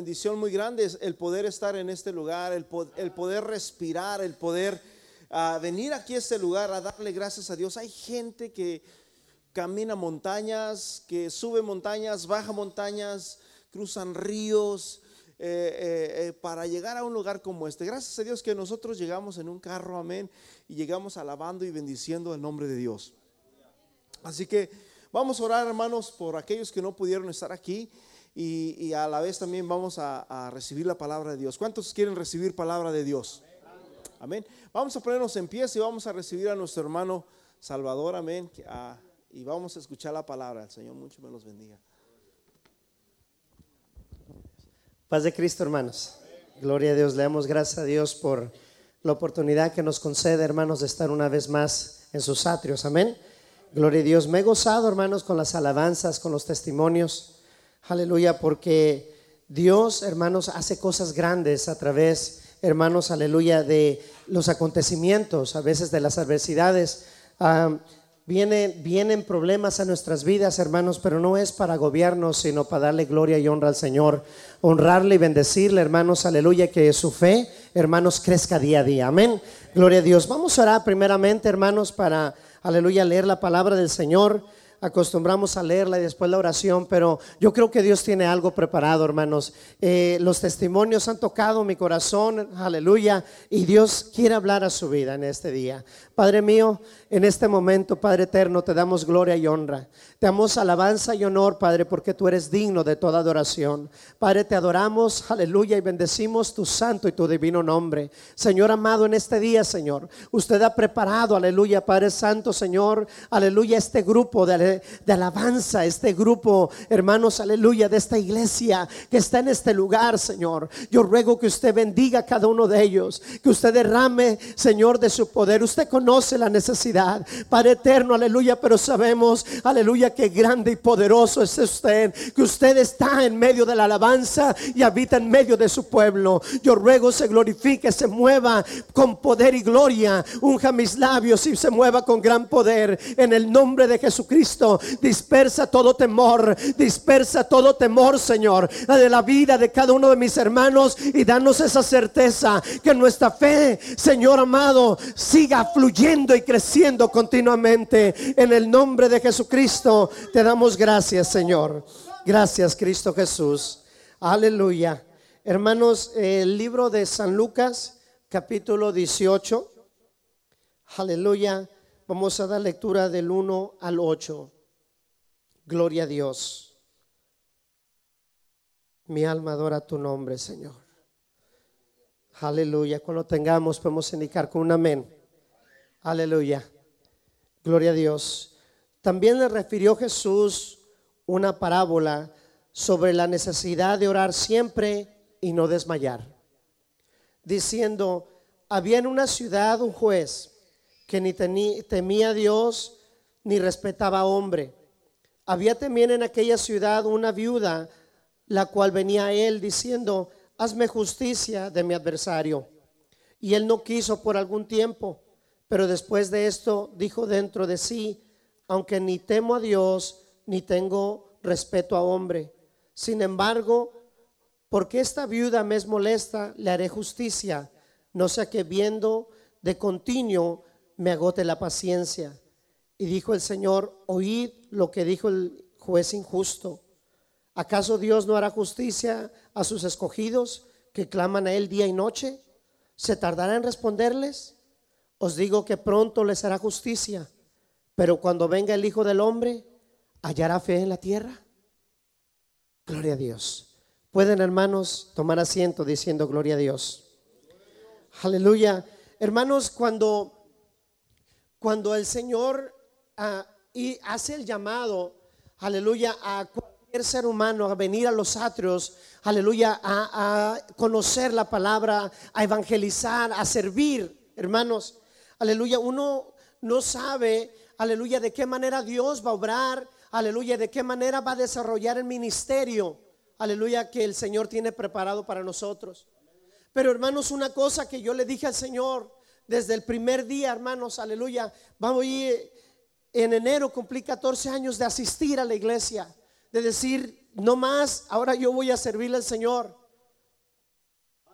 bendición muy grande es el poder estar en este lugar, el, poder respirar, el poder ah, venir aquí a este lugar a darle gracias a Dios. Hay gente que camina montañas, que sube montañas, baja montañas, cruzan ríos. Eh, eh, eh, para llegar a un lugar como este. Gracias a Dios que nosotros llegamos en un carro, amén, y llegamos alabando y bendiciendo el nombre de Dios. Así que vamos a orar, hermanos, por aquellos que no pudieron estar aquí y, a la vez también vamos a, recibir la palabra de Dios. ¿Cuántos quieren recibir palabra de Dios? Amén. Vamos a ponernos en pie y vamos a recibir a nuestro hermano Salvador, amén. y vamos a escuchar la palabra. El Señor mucho me los bendiga. Paz de Cristo, hermanos. Gloria a Dios. Le damos gracias a Dios por la oportunidad que nos concede, hermanos, de estar una vez más en sus atrios. Amén. Gloria a Dios. Me he gozado, hermanos, con las alabanzas, con los testimonios. Aleluya, porque Dios, hermanos, hace cosas grandes a través, hermanos, aleluya, de los acontecimientos, a veces de las adversidades. Vienen problemas a nuestras vidas, hermanos, pero no es para gobiernos, sino para darle gloria y honra al Señor, honrarle y bendecirle, hermanos, aleluya, que su fe, hermanos, crezca día a día. Amén. Gloria a Dios. Vamos a orar primeramente, hermanos, para, aleluya, leer la palabra del Señor acostumbramos a leerla y después la oración, pero yo creo que Dios tiene algo preparado, hermanos. Eh, los testimonios han tocado mi corazón, aleluya, y Dios quiere hablar a su vida en este día. Padre mío, en este momento, Padre eterno, te damos gloria y honra. Te damos alabanza y honor, Padre, porque tú eres digno de toda adoración. Padre, te adoramos, aleluya, y bendecimos tu santo y tu divino nombre. Señor amado, en este día, Señor, usted ha preparado, aleluya, Padre Santo, Señor, aleluya, este grupo de de, alabanza, este grupo, hermanos, aleluya, de esta iglesia que está en este lugar, Señor. Yo ruego que usted bendiga a cada uno de ellos, que usted derrame, Señor, de su poder. Usted conoce la necesidad, Padre eterno, aleluya, pero sabemos, aleluya, que grande y poderoso es usted, que usted está en medio de la alabanza y habita en medio de su pueblo. Yo ruego se glorifique, se mueva con poder y gloria, unja mis labios y se mueva con gran poder en el nombre de Jesucristo Dispersa todo temor, dispersa todo temor, Señor, de la vida de cada uno de mis hermanos y danos esa certeza que nuestra fe, Señor amado, siga fluyendo y creciendo continuamente. En el nombre de Jesucristo te damos gracias, Señor. Gracias, Cristo Jesús. Aleluya. Hermanos, el libro de San Lucas, capítulo 18. Aleluya Vamos a dar lectura del 1 al 8. Gloria a Dios. Mi alma adora tu nombre, Señor. Aleluya. Cuando tengamos podemos indicar con un amén. Aleluya. Gloria a Dios. También le refirió Jesús una parábola sobre la necesidad de orar siempre y no desmayar. Diciendo, había en una ciudad un juez que ni temía a Dios ni respetaba a hombre. Había también en aquella ciudad una viuda, la cual venía a él diciendo, hazme justicia de mi adversario. Y él no quiso por algún tiempo, pero después de esto dijo dentro de sí, aunque ni temo a Dios, ni tengo respeto a hombre. Sin embargo, porque esta viuda me es molesta, le haré justicia, no sea que viendo de continuo me agote la paciencia. Y dijo el Señor, oíd lo que dijo el juez injusto. ¿Acaso Dios no hará justicia a sus escogidos que claman a Él día y noche? ¿Se tardará en responderles? Os digo que pronto les hará justicia, pero cuando venga el Hijo del Hombre, ¿hallará fe en la tierra? Gloria a Dios. Pueden hermanos tomar asiento diciendo gloria a Dios. Aleluya. Hermanos, cuando cuando el Señor ah, y hace el llamado, aleluya, a cualquier ser humano a venir a los atrios, aleluya, a, conocer la palabra, a evangelizar, a servir, hermanos, aleluya, uno no sabe, aleluya, de qué manera Dios va a obrar, aleluya, de qué manera va a desarrollar el ministerio, aleluya, que el Señor tiene preparado para nosotros. Pero hermanos, una cosa que yo le dije al Señor, desde el primer día, hermanos, aleluya. Vamos a ir en enero, cumplí 14 años de asistir a la iglesia, de decir, no más, ahora yo voy a servirle al Señor.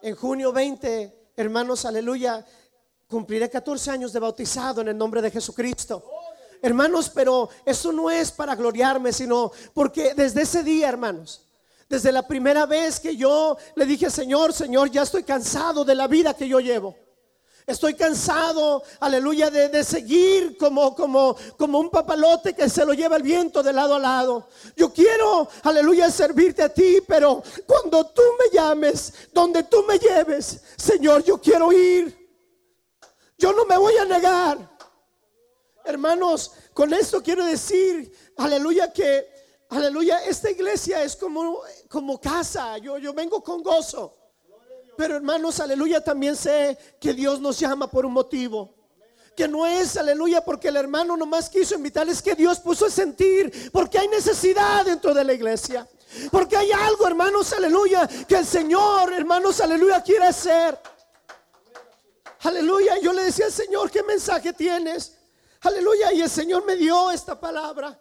En junio 20, hermanos, aleluya, cumpliré 14 años de bautizado en el nombre de Jesucristo. Hermanos, pero eso no es para gloriarme, sino porque desde ese día, hermanos, desde la primera vez que yo le dije, Señor, Señor, ya estoy cansado de la vida que yo llevo. Estoy cansado, aleluya, de, seguir como, como, como un papalote que se lo lleva el viento de lado a lado. Yo quiero, aleluya, servirte a ti, pero cuando tú me llames, donde tú me lleves, Señor, yo quiero ir. Yo no me voy a negar. Hermanos, con esto quiero decir, aleluya, que, aleluya, esta iglesia es como, como casa. Yo, yo vengo con gozo. Pero hermanos, aleluya, también sé que Dios nos llama por un motivo. Que no es, aleluya, porque el hermano nomás quiso invitar, es que Dios puso a sentir, porque hay necesidad dentro de la iglesia. Porque hay algo, hermanos, aleluya, que el Señor, hermanos, aleluya, quiere hacer. Aleluya, yo le decía al Señor, ¿qué mensaje tienes? Aleluya. Y el Señor me dio esta palabra.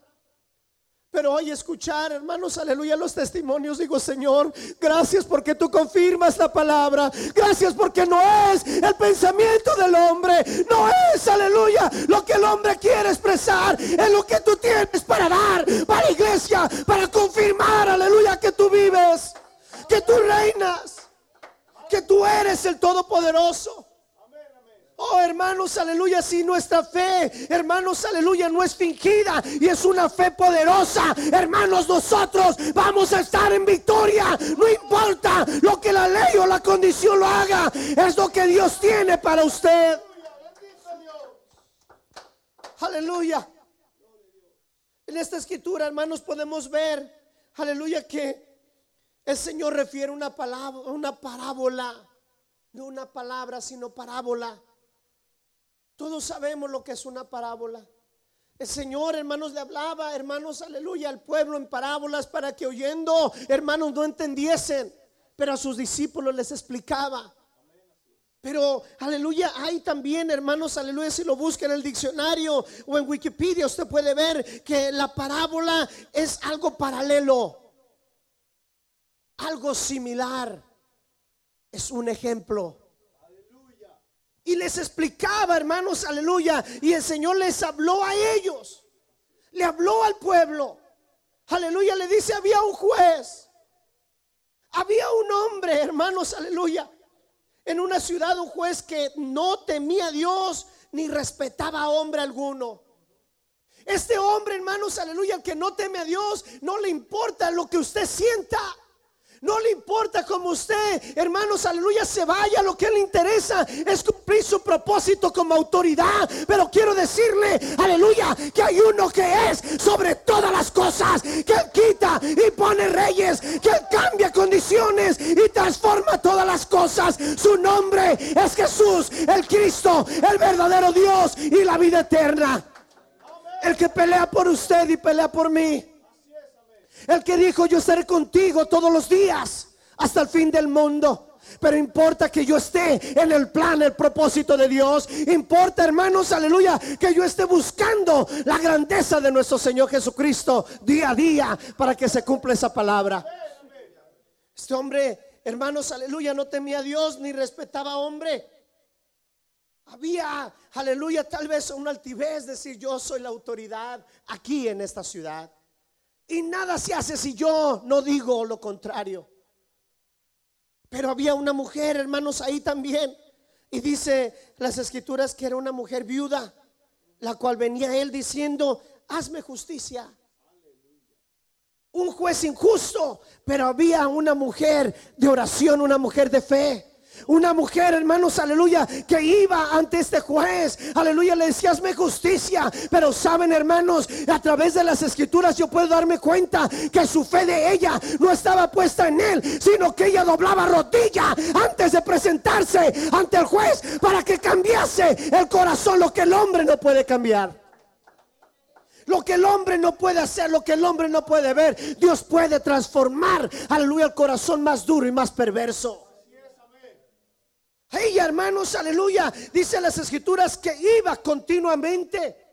Pero hoy escuchar, hermanos, aleluya, los testimonios, digo, Señor, gracias porque tú confirmas la palabra. Gracias porque no es el pensamiento del hombre. No es, aleluya, lo que el hombre quiere expresar. Es lo que tú tienes para dar, para iglesia, para confirmar, aleluya, que tú vives, que tú reinas, que tú eres el Todopoderoso. Oh, hermanos, aleluya, si nuestra fe, hermanos, aleluya, no es fingida y es una fe poderosa, hermanos, nosotros vamos a estar en victoria. No importa lo que la ley o la condición lo haga, es lo que Dios tiene para usted. Aleluya. En esta escritura, hermanos, podemos ver, aleluya, que el Señor refiere una palabra, una parábola, no una palabra, sino parábola todos sabemos lo que es una parábola. El Señor, hermanos, le hablaba, hermanos, aleluya, al pueblo en parábolas para que oyendo, hermanos, no entendiesen, pero a sus discípulos les explicaba. Pero, aleluya, hay también, hermanos, aleluya, si lo busca en el diccionario o en Wikipedia, usted puede ver que la parábola es algo paralelo, algo similar, es un ejemplo. Y les explicaba, hermanos, aleluya. Y el Señor les habló a ellos. Le habló al pueblo. Aleluya, le dice, había un juez. Había un hombre, hermanos, aleluya. En una ciudad un juez que no temía a Dios ni respetaba a hombre alguno. Este hombre, hermanos, aleluya, que no teme a Dios, no le importa lo que usted sienta. No le importa como usted, hermanos, aleluya, se vaya. Lo que le interesa es cumplir su propósito como autoridad. Pero quiero decirle, aleluya, que hay uno que es sobre todas las cosas. Que quita y pone reyes. Que cambia condiciones y transforma todas las cosas. Su nombre es Jesús, el Cristo, el verdadero Dios y la vida eterna. El que pelea por usted y pelea por mí. El que dijo, yo estaré contigo todos los días hasta el fin del mundo. Pero importa que yo esté en el plan, el propósito de Dios. Importa, hermanos, aleluya, que yo esté buscando la grandeza de nuestro Señor Jesucristo día a día para que se cumpla esa palabra. Este hombre, hermanos, aleluya, no temía a Dios ni respetaba a hombre. Había, aleluya, tal vez una altivez, decir yo soy la autoridad aquí en esta ciudad. Y nada se hace si yo no digo lo contrario. Pero había una mujer, hermanos, ahí también. Y dice las escrituras que era una mujer viuda, la cual venía él diciendo, hazme justicia. Un juez injusto, pero había una mujer de oración, una mujer de fe. Una mujer, hermanos, aleluya, que iba ante este juez, aleluya, le decía, hazme justicia. Pero saben, hermanos, a través de las escrituras yo puedo darme cuenta que su fe de ella no estaba puesta en él, sino que ella doblaba rodilla antes de presentarse ante el juez para que cambiase el corazón, lo que el hombre no puede cambiar. Lo que el hombre no puede hacer, lo que el hombre no puede ver, Dios puede transformar, aleluya, el corazón más duro y más perverso. Ella, hermanos, aleluya, dice las escrituras que iba continuamente.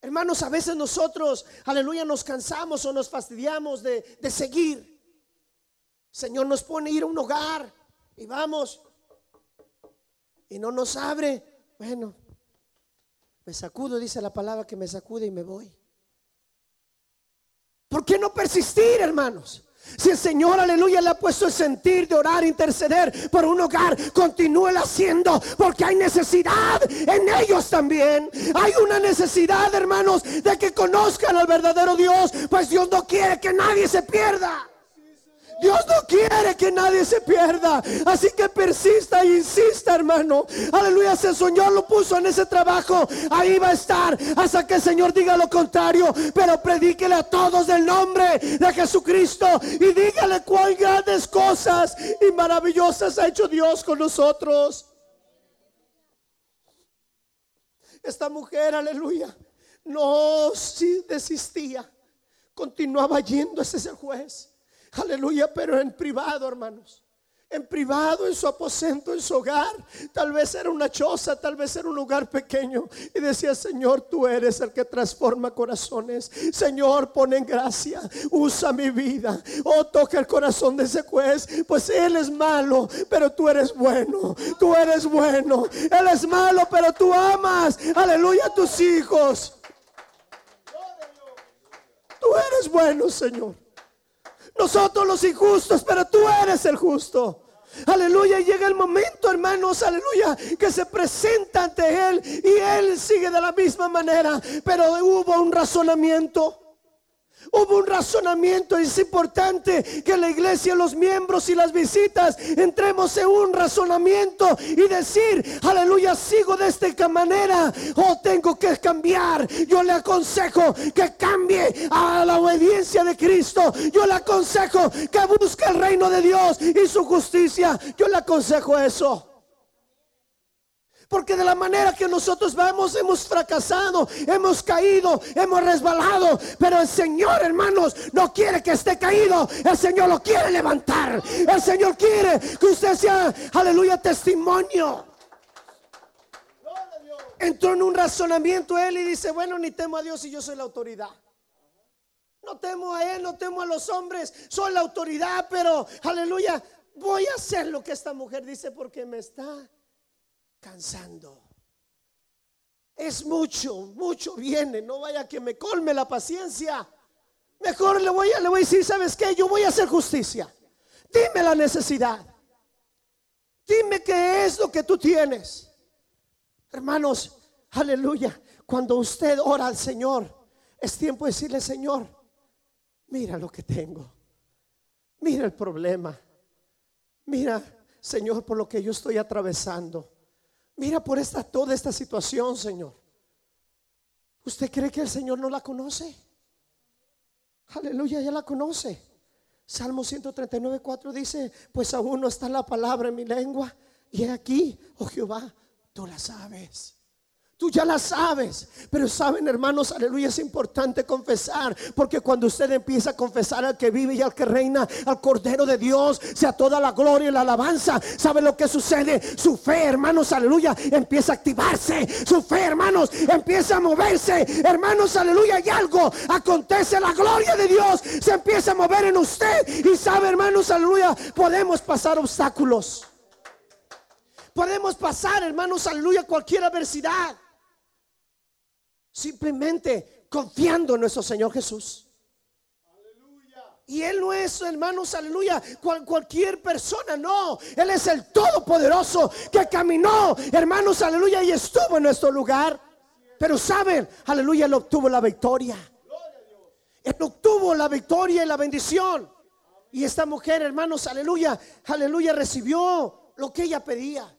Hermanos, a veces nosotros, aleluya, nos cansamos o nos fastidiamos de, de seguir. Señor nos pone a ir a un hogar y vamos y no nos abre. Bueno, me sacudo, dice la palabra que me sacude y me voy. ¿Por qué no persistir, hermanos? Si el Señor, aleluya, le ha puesto el sentir de orar, interceder por un hogar, continúe haciendo, porque hay necesidad en ellos también. Hay una necesidad, hermanos, de que conozcan al verdadero Dios, pues Dios no quiere que nadie se pierda. Dios no quiere que nadie se pierda. Así que persista e insista, hermano. Aleluya, si el Señor lo puso en ese trabajo, ahí va a estar hasta que el Señor diga lo contrario. Pero predíquele a todos del nombre de Jesucristo y dígale cuán grandes cosas y maravillosas ha hecho Dios con nosotros. Esta mujer, aleluya, no desistía. Continuaba yendo ese juez. Aleluya, pero en privado, hermanos. En privado, en su aposento, en su hogar. Tal vez era una choza, tal vez era un lugar pequeño. Y decía, Señor, tú eres el que transforma corazones. Señor, pon en gracia. Usa mi vida. Oh, toca el corazón de ese juez. Pues él es malo, pero tú eres bueno. Tú eres bueno. Él es malo, pero tú amas. Aleluya a tus hijos. Tú eres bueno, Señor. Nosotros los injustos, pero tú eres el justo. Aleluya, llega el momento, hermanos, aleluya, que se presenta ante Él y Él sigue de la misma manera, pero hubo un razonamiento. Hubo un razonamiento, es importante que la iglesia, los miembros y las visitas entremos en un razonamiento y decir, aleluya, sigo de esta manera o tengo que cambiar. Yo le aconsejo que cambie a la obediencia de Cristo. Yo le aconsejo que busque el reino de Dios y su justicia. Yo le aconsejo eso. Porque de la manera que nosotros vamos, hemos fracasado, hemos caído, hemos resbalado. Pero el Señor, hermanos, no quiere que esté caído. El Señor lo quiere levantar. El Señor quiere que usted sea, aleluya, testimonio. Entró en un razonamiento él y dice, bueno, ni temo a Dios y yo soy la autoridad. No temo a él, no temo a los hombres, soy la autoridad, pero, aleluya, voy a hacer lo que esta mujer dice porque me está cansando. Es mucho, mucho viene. No vaya que me colme la paciencia. Mejor le voy a, le voy a decir, ¿sabes qué? Yo voy a hacer justicia. Dime la necesidad. Dime qué es lo que tú tienes. Hermanos, aleluya. Cuando usted ora al Señor, es tiempo de decirle, Señor, mira lo que tengo. Mira el problema. Mira, Señor, por lo que yo estoy atravesando. Mira por esta toda esta situación, Señor. ¿Usted cree que el Señor no la conoce? Aleluya, ya la conoce. Salmo 139, 4 dice, pues aún no está la palabra en mi lengua. Y aquí, oh Jehová, tú la sabes. Tú ya la sabes, pero saben hermanos, aleluya, es importante confesar, porque cuando usted empieza a confesar al que vive y al que reina, al Cordero de Dios, sea toda la gloria y la alabanza, ¿sabe lo que sucede? Su fe, hermanos, aleluya, empieza a activarse, su fe, hermanos, empieza a moverse, hermanos, aleluya, y algo. Acontece, la gloria de Dios. Se empieza a mover en usted. Y sabe, hermanos, aleluya, podemos pasar obstáculos. Podemos pasar, hermanos, aleluya, cualquier adversidad. Simplemente confiando en nuestro Señor Jesús. Y Él no es, hermanos, aleluya, cualquier persona, no. Él es el Todopoderoso que caminó, hermanos, aleluya, y estuvo en nuestro lugar. Pero saben, aleluya, Él obtuvo la victoria. Él obtuvo la victoria y la bendición. Y esta mujer, hermanos, aleluya, aleluya, recibió lo que ella pedía.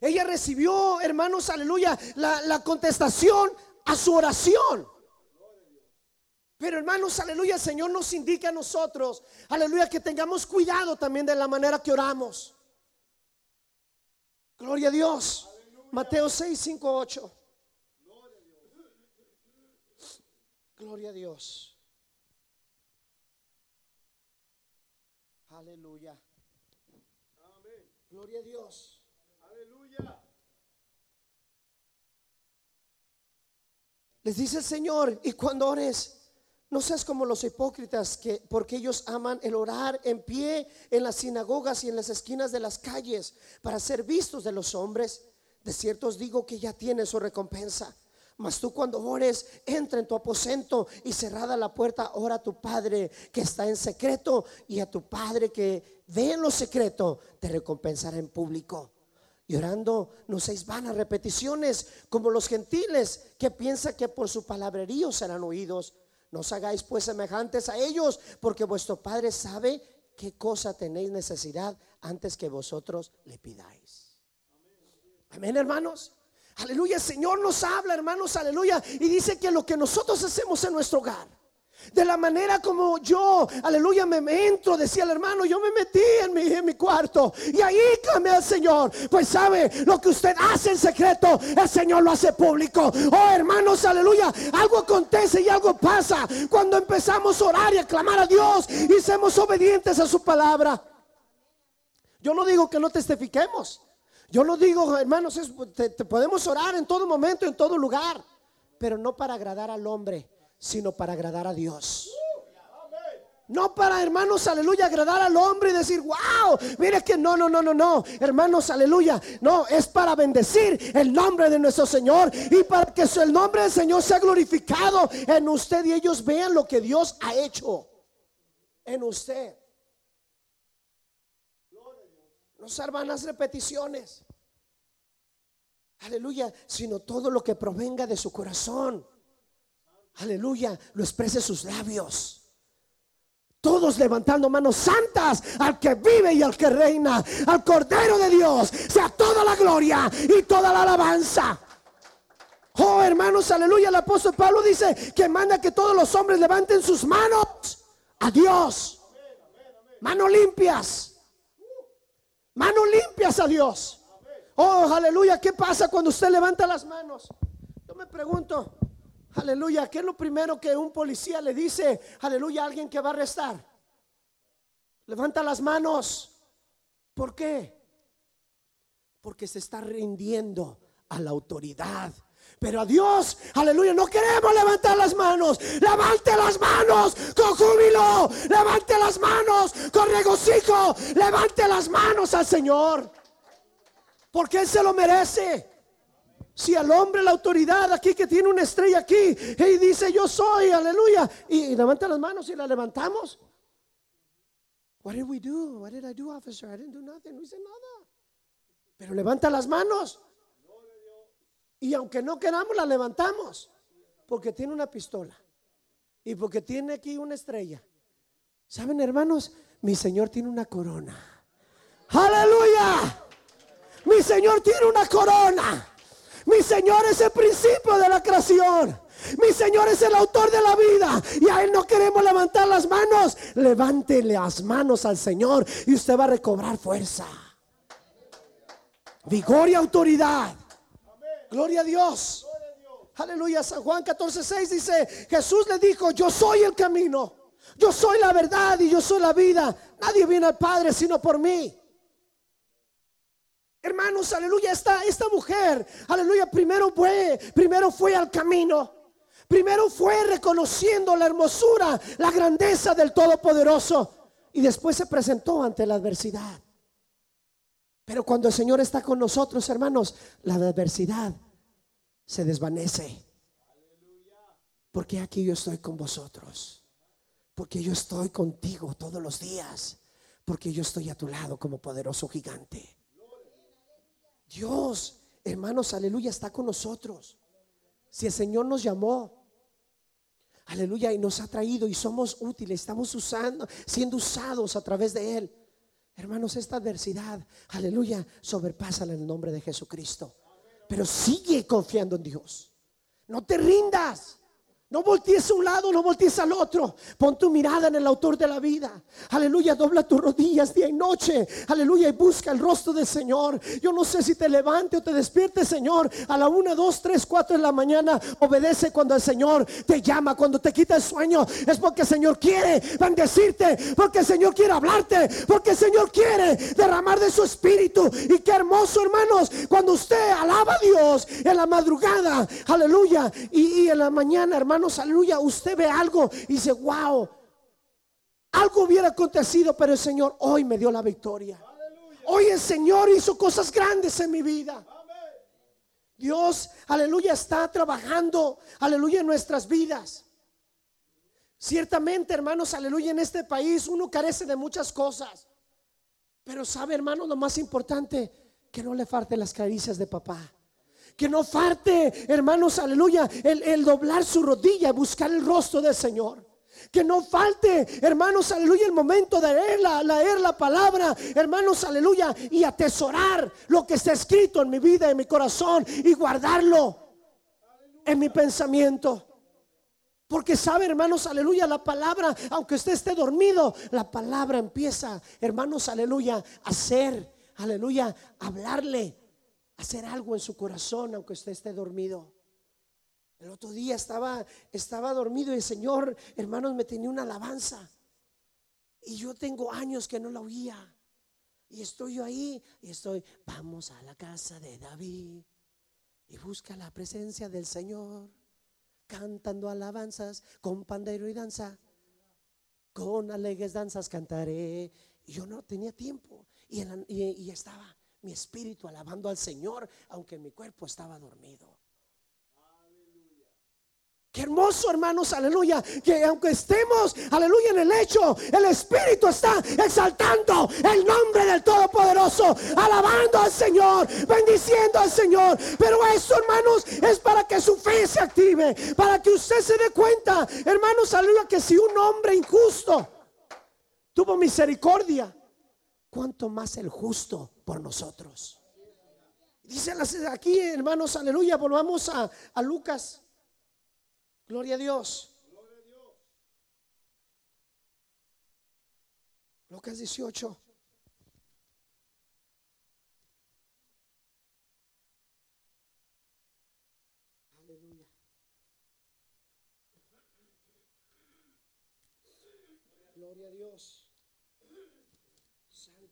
Ella recibió, hermanos, aleluya, la, contestación a su oración. Pero hermanos, aleluya, el Señor nos indica a nosotros, aleluya, que tengamos cuidado también de la manera que oramos. Gloria a Dios. Mateo 6, 5, 8. Gloria a Dios. Aleluya. Gloria a Dios. Les dice el Señor, y cuando ores, No seas como los hipócritas que porque ellos aman el orar en pie en las sinagogas y en las esquinas de las calles para ser vistos de los hombres. De cierto os digo que ya tiene su recompensa. Mas tú cuando ores, entra en tu aposento y cerrada la puerta, ora a tu Padre que está en secreto y a tu Padre que ve en lo secreto, te recompensará en público. Y orando no seis vanas repeticiones como los gentiles que piensan que por su palabrerío serán oídos. No os hagáis pues semejantes a ellos, porque vuestro Padre sabe qué cosa tenéis necesidad antes que vosotros le pidáis. Amén, hermanos. Aleluya, el Señor nos habla, hermanos, aleluya. Y dice que lo que nosotros hacemos en nuestro hogar, de la manera como yo, aleluya, me, entro, decía el hermano, yo me metí en mi, en mi cuarto y ahí clamé al Señor. Pues sabe, lo que usted hace en secreto, el Señor lo hace público. Oh hermanos, aleluya, algo acontece y algo pasa cuando empezamos a orar y a clamar a Dios y seamos obedientes a su palabra. Yo no digo que no testifiquemos. Yo no digo, hermanos, te, podemos orar en todo momento, en todo lugar, pero no para agradar al hombre, sino para agradar a Dios. No para, hermanos, aleluya, agradar al hombre y decir, wow, mire que no, no, no, no, no, hermanos, aleluya. No, es para bendecir el nombre de nuestro Señor y para que el nombre del Señor sea glorificado en usted y ellos vean lo que Dios ha hecho en usted. No ser vanas repeticiones. Aleluya, sino todo lo que provenga de su corazón. Aleluya, lo exprese sus labios. Todos levantando manos santas al que vive y al que reina, al Cordero de Dios, sea toda la gloria y toda la alabanza. Oh, hermanos, aleluya. El apóstol Pablo dice que manda que todos los hombres levanten sus manos a Dios. Manos limpias. Manos limpias a Dios. Oh, aleluya. ¿Qué pasa cuando usted levanta las manos? Yo me pregunto, aleluya, ¿qué es lo primero que un policía le dice, aleluya, a alguien que va a arrestar? Levanta las manos. ¿Por qué? Porque se está rindiendo a la autoridad. Pero a Dios, aleluya, no queremos levantar las manos. Levante las manos con júbilo. Levante las manos con regocijo. Levante las manos al Señor. Porque Él se lo merece. Si al hombre la autoridad aquí que tiene una estrella aquí y dice yo soy, aleluya, y, levanta las manos y la levantamos. What did we do? What did I do, officer? I didn't do nothing. No hice nada. Pero levanta las manos. Y aunque no queramos, la levantamos. Porque tiene una pistola. Y porque tiene aquí una estrella. ¿Saben, hermanos? Mi Señor tiene una corona. Aleluya. Mi Señor tiene una corona. Mi Señor es el principio de la creación. Mi Señor es el autor de la vida y a Él no queremos levantar las manos. Levántele las manos al Señor y usted va a recobrar fuerza, vigor y autoridad. Gloria a Dios. Aleluya. San Juan 14, 6 dice, Jesús le dijo, yo soy el camino, yo soy la verdad y yo soy la vida. Nadie viene al Padre sino por mí. Hermanos, aleluya, esta, esta mujer, aleluya, primero fue, primero fue al camino. Primero fue reconociendo la hermosura, la grandeza del Todopoderoso. Y después se presentó ante la adversidad. Pero cuando el Señor está con nosotros, hermanos, la adversidad se desvanece. Porque aquí yo estoy con vosotros. Porque yo estoy contigo todos los días. Porque yo estoy a tu lado como poderoso gigante. Dios, hermanos, aleluya, está con nosotros. Si el Señor nos llamó, aleluya, y nos ha traído y somos útiles, estamos usando, siendo usados a través de Él. Hermanos, esta adversidad, aleluya, sobrepásala en el nombre de Jesucristo. Pero sigue confiando en Dios. No te rindas. No voltees a un lado, no voltees al otro. Pon tu mirada en el autor de la vida. Aleluya, dobla tus rodillas día y noche. Aleluya, y busca el rostro del Señor. Yo no sé si te levante o te despierte, Señor. A la una, dos, tres, cuatro de la mañana. Obedece cuando el Señor te llama, cuando te quita el sueño. Es porque el Señor quiere bendecirte, porque el Señor quiere hablarte, porque el Señor quiere derramar de su espíritu. Y qué hermoso, hermanos, cuando usted alaba a Dios en la madrugada. Aleluya. Y, en la mañana, hermanos hermanos, aleluya, usted ve algo y dice, wow, algo hubiera acontecido, pero el Señor hoy me dio la victoria. Hoy el Señor hizo cosas grandes en mi vida. Dios, aleluya, está trabajando, aleluya, en nuestras vidas. Ciertamente, hermanos, aleluya, en este país uno carece de muchas cosas. Pero sabe, hermanos, lo más importante, que no le falte las caricias de papá. Que no falte, hermanos, aleluya, el, doblar su rodilla buscar el rostro del Señor. Que no falte, hermanos, aleluya, el momento de leer la, leer la palabra, hermanos, aleluya, y atesorar lo que está escrito en mi vida, en mi corazón, y guardarlo en mi pensamiento. Porque sabe, hermanos, aleluya, la palabra, aunque usted esté dormido, la palabra empieza, hermanos, aleluya, a hacer, aleluya, hablarle, hacer algo en su corazón, aunque usted esté dormido. El otro día estaba, estaba dormido y el Señor, hermanos, me tenía una alabanza. Y yo tengo años que no la oía. Y estoy yo ahí y estoy, vamos a la casa de David y busca la presencia del Señor, cantando alabanzas con pandero y danza. Con alegres danzas cantaré. Y yo no tenía tiempo. Y, y estaba mi espíritu alabando al Señor, aunque mi cuerpo estaba dormido. Qué hermoso, hermanos, aleluya. Que aunque estemos, aleluya, en el hecho, el Espíritu está exaltando el nombre del Todopoderoso, alabando al Señor, bendiciendo al Señor. Pero eso, hermanos, es para que su fe se active, para que usted se dé cuenta, hermanos, aleluya, que si un hombre injusto tuvo misericordia, cuánto más el justo por nosotros. Dice aquí, hermanos, aleluya, volvamos a, a Lucas Gloria a Dios. Lucas 18. Aleluya. Gloria a Dios.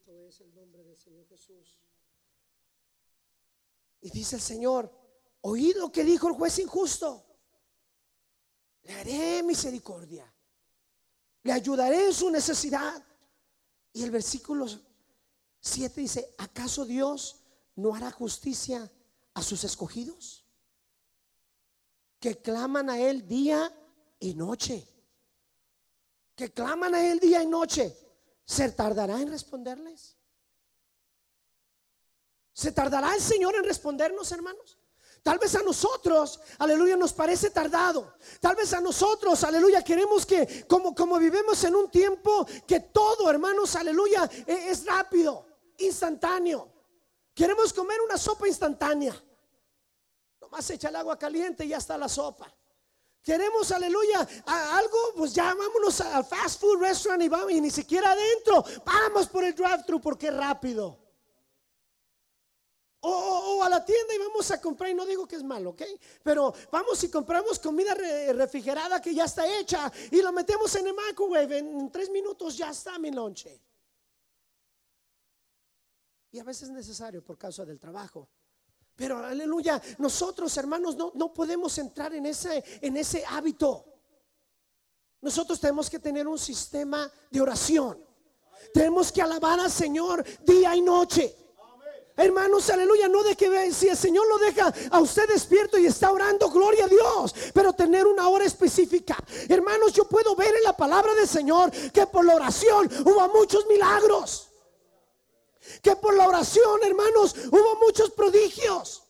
Es el nombre del Señor Jesús. Y dice el Señor, oíd lo que dijo el juez injusto le haré misericordia, le ayudaré en su necesidad. Y el versículo 7 dice, ¿acaso Dios no hará justicia a sus escogidos? Que claman a Él día y noche. Que claman a Él día y noche. ¿Se tardará en responderles? ¿Se tardará el Señor en respondernos, hermanos? Tal vez a nosotros, aleluya, nos parece tardado. Tal vez a nosotros, aleluya, queremos que, como, como vivimos en un tiempo que todo, hermanos, aleluya, e, es rápido, instantáneo. Queremos comer una sopa instantánea. Nomás echa el agua caliente y ya está la sopa. Queremos, aleluya, algo, pues ya vámonos al fast food restaurant y vamos, y ni siquiera adentro. Vamos por el drive-thru porque es rápido. O, a la tienda y vamos a comprar, y no digo que es malo, ¿ok? Pero vamos y compramos comida refrigerada que ya está hecha y lo metemos en el microwave. En tres minutos ya está mi lonche. Y a veces es necesario por causa del trabajo. Pero aleluya, nosotros hermanos no, no podemos entrar en ese, en ese hábito. Nosotros tenemos que tener un sistema de oración. Tenemos que alabar al Señor día y noche. Hermanos, aleluya, no de que si el Señor lo deja a usted despierto y está orando, gloria a Dios, pero tener una hora específica. Hermanos, yo puedo ver en la palabra del Señor que por la oración hubo muchos milagros. Que por la oración, hermanos, hubo muchos prodigios.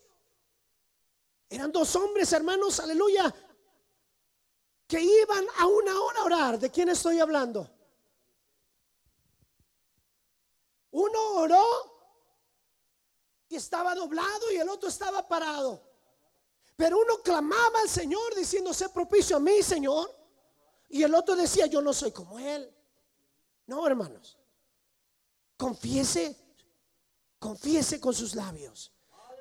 Eran dos hombres, hermanos, aleluya, que iban a una hora a orar. ¿De quién estoy hablando? Uno oró y estaba doblado y el otro estaba parado. Pero uno clamaba al Señor diciendo, sé propicio a mí, Señor. Y el otro decía, yo no soy como Él. No, hermanos. Confiese, confiese con sus labios.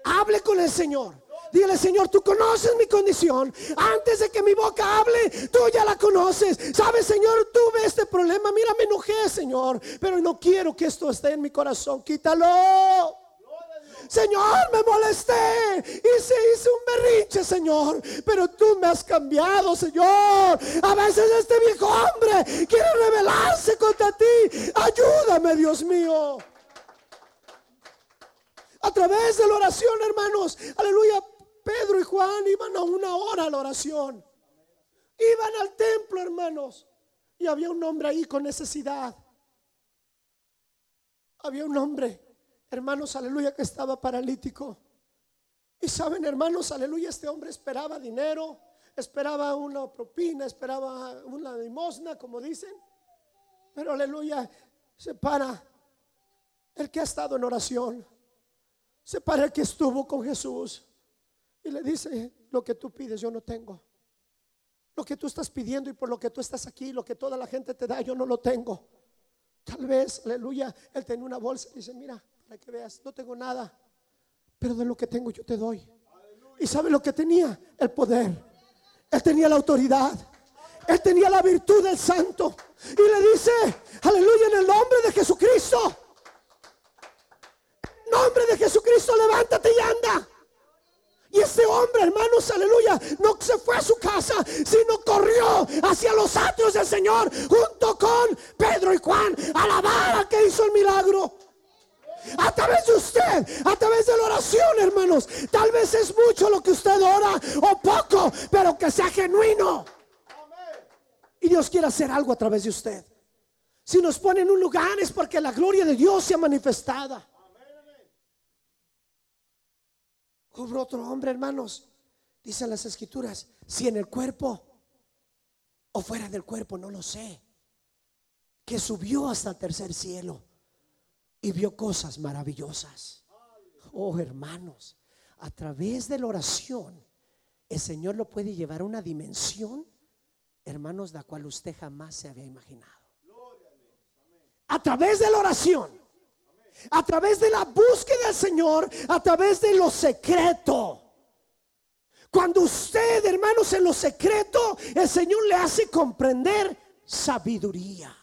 Hable con el Señor. Dile, Señor, tú conoces mi condición. Antes de que mi boca hable, tú ya la conoces. Sabes, Señor, tuve este problema. Mira, me enojé, Señor. Pero no quiero que esto esté en mi corazón. Quítalo. Señor, me molesté y se hizo un berrinche, Señor. Pero tú me has cambiado, Señor. A veces este viejo hombre quiere rebelarse contra ti. Ayúdame, Dios mío. A través de la oración, hermanos, aleluya, Pedro y Juan iban a una hora a la oración. Iban al templo, hermanos. Y había un hombre ahí con necesidad. Había un hombre, hermanos, aleluya, que estaba paralítico. Y saben, hermanos, aleluya, este hombre esperaba dinero, esperaba una propina, esperaba una limosna, como dicen. Pero aleluya, se para el que ha estado en oración. Se para el que estuvo con Jesús. Y le dice, lo que tú pides yo no tengo. Lo que tú estás pidiendo y por lo que tú estás aquí, lo que toda la gente te da, yo no lo tengo. Tal vez, aleluya, él tenía una bolsa y dice, mira, para que veas, no tengo nada, pero de lo que tengo yo te doy. ¿Y sabe lo que tenía? El poder. Él tenía la autoridad. Él tenía la virtud del santo. Y le dice, aleluya, en el nombre de Jesucristo. Nombre de Jesucristo, levántate y anda. Y ese hombre, hermanos, aleluya, no se fue a su casa, sino corrió hacia los atrios del Señor junto con Pedro y Juan a la a que hizo el milagro. A través de usted, a través de la oración, hermanos. Tal vez es mucho lo que usted ora o poco, pero que sea genuino. Y Dios quiere hacer algo a través de usted. Si nos pone en un lugar es porque la gloria de Dios se ha manifestada. Hubo otro hombre, hermanos. Dicen las escrituras, si en el cuerpo o fuera del cuerpo, no lo sé. Que subió hasta el tercer cielo y vio cosas maravillosas. Oh, hermanos, a través de la oración, el Señor lo puede llevar a una dimensión, hermanos, la cual usted jamás se había imaginado. A través de la oración a través de la búsqueda del Señor, a través de lo secreto. Cuando usted, hermanos, en lo secreto, el Señor le hace comprender sabiduría.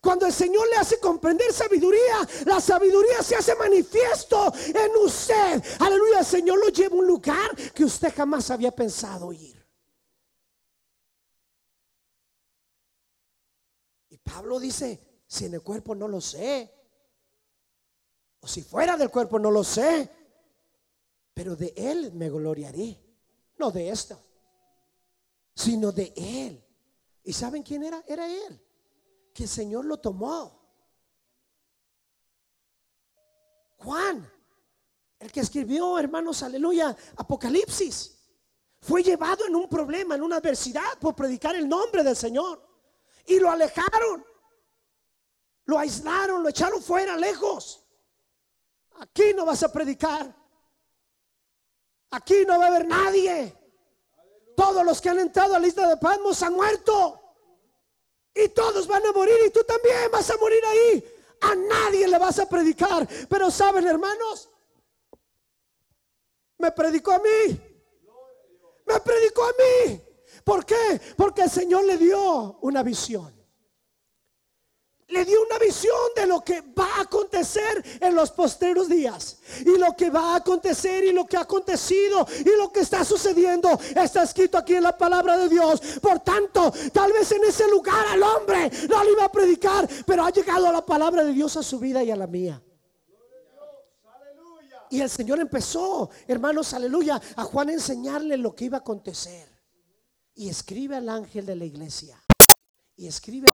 Cuando el Señor le hace comprender sabiduría, la sabiduría se hace manifiesto en usted. Aleluya, el Señor lo lleva a un lugar que usted jamás había pensado ir. Y Pablo dice, si en el cuerpo no lo sé, o si fuera del cuerpo, no lo sé. Pero de Él me gloriaré. No de esto, sino de Él. ¿Y saben quién era? Era Él. Que el Señor lo tomó. Juan, el que escribió, hermanos, aleluya, Apocalipsis, fue llevado en un problema, en una adversidad por predicar el nombre del Señor. Y lo alejaron, lo aislaron, lo echaron fuera, lejos. Aquí no vas a predicar. Aquí no va a haber nadie. Todos los que han entrado a la lista de Patmos han muerto. Y todos van a morir y tú también vas a morir ahí. A nadie le vas a predicar. Pero saben, hermanos, me predicó a mí. Me predicó a mí. ¿Por qué? Porque el Señor le dio una visión le dio una visión de lo que va a acontecer en los posteros días. Y lo que va a acontecer y lo que ha acontecido y lo que está sucediendo está escrito aquí en la palabra de Dios. Por tanto, tal vez en ese lugar al hombre no le iba a predicar, pero ha llegado la palabra de Dios a su vida y a la mía. Y el Señor empezó, hermanos, aleluya, a Juan enseñarle lo que iba a acontecer. Y escribe al ángel de la iglesia. Y escribe